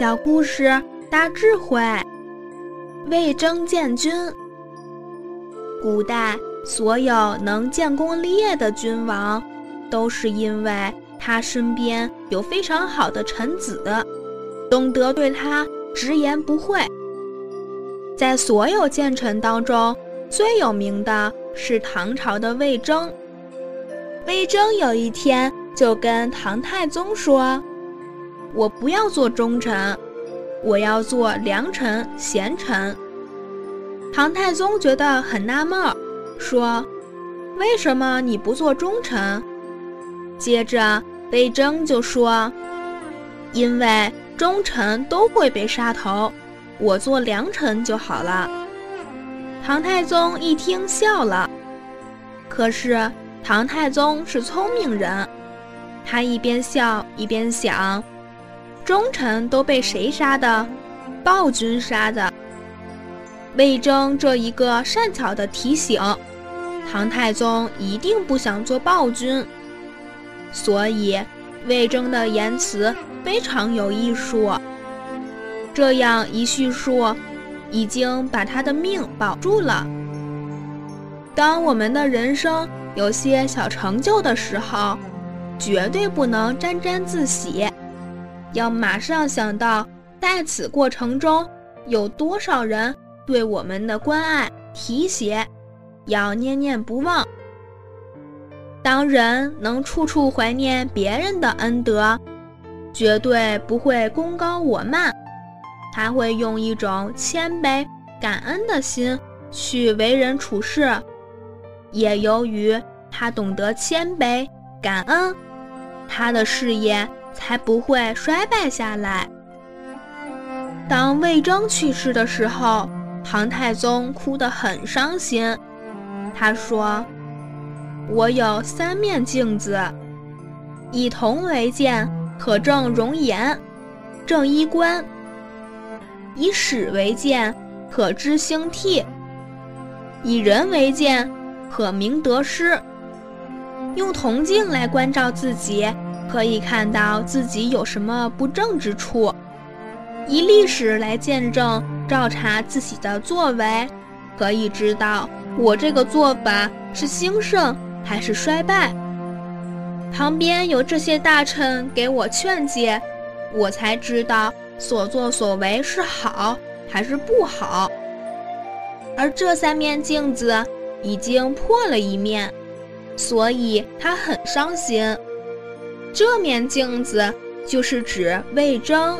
小故事大智慧。魏征建军。古代所有能建功立业的君王，都是因为他身边有非常好的臣子，懂得对他直言不讳。在所有奸臣当中，最有名的是唐朝的魏征。魏征有一天就跟唐太宗说。我不要做忠臣，我要做良臣贤臣。唐太宗觉得很纳闷，说：“为什么你不做忠臣？”接着魏征就说：“因为忠臣都会被杀头，我做良臣就好了。”唐太宗一听笑了。可是唐太宗是聪明人，他一边笑一边想。忠臣都被谁杀的？暴君杀的。魏征这一个善巧的提醒，唐太宗一定不想做暴君，所以魏征的言辞非常有艺术。这样一叙述，已经把他的命保住了。当我们的人生有些小成就的时候，绝对不能沾沾自喜。要马上想到，在此过程中有多少人对我们的关爱提携，要念念不忘。当人能处处怀念别人的恩德，绝对不会功高我慢，他会用一种谦卑感恩的心去为人处事。也由于他懂得谦卑感恩，他的事业。才不会衰败下来。当魏征去世的时候，唐太宗哭得很伤心。他说：“我有三面镜子，以铜为鉴，可正容颜，正衣冠；以史为鉴，可知兴替；以人为鉴，可明得失。用铜镜来关照自己。”可以看到自己有什么不正之处，以历史来见证照查自己的作为，可以知道我这个做法是兴盛还是衰败。旁边有这些大臣给我劝诫，我才知道所作所为是好还是不好。而这三面镜子已经破了一面，所以他很伤心。这面镜子就是指魏征。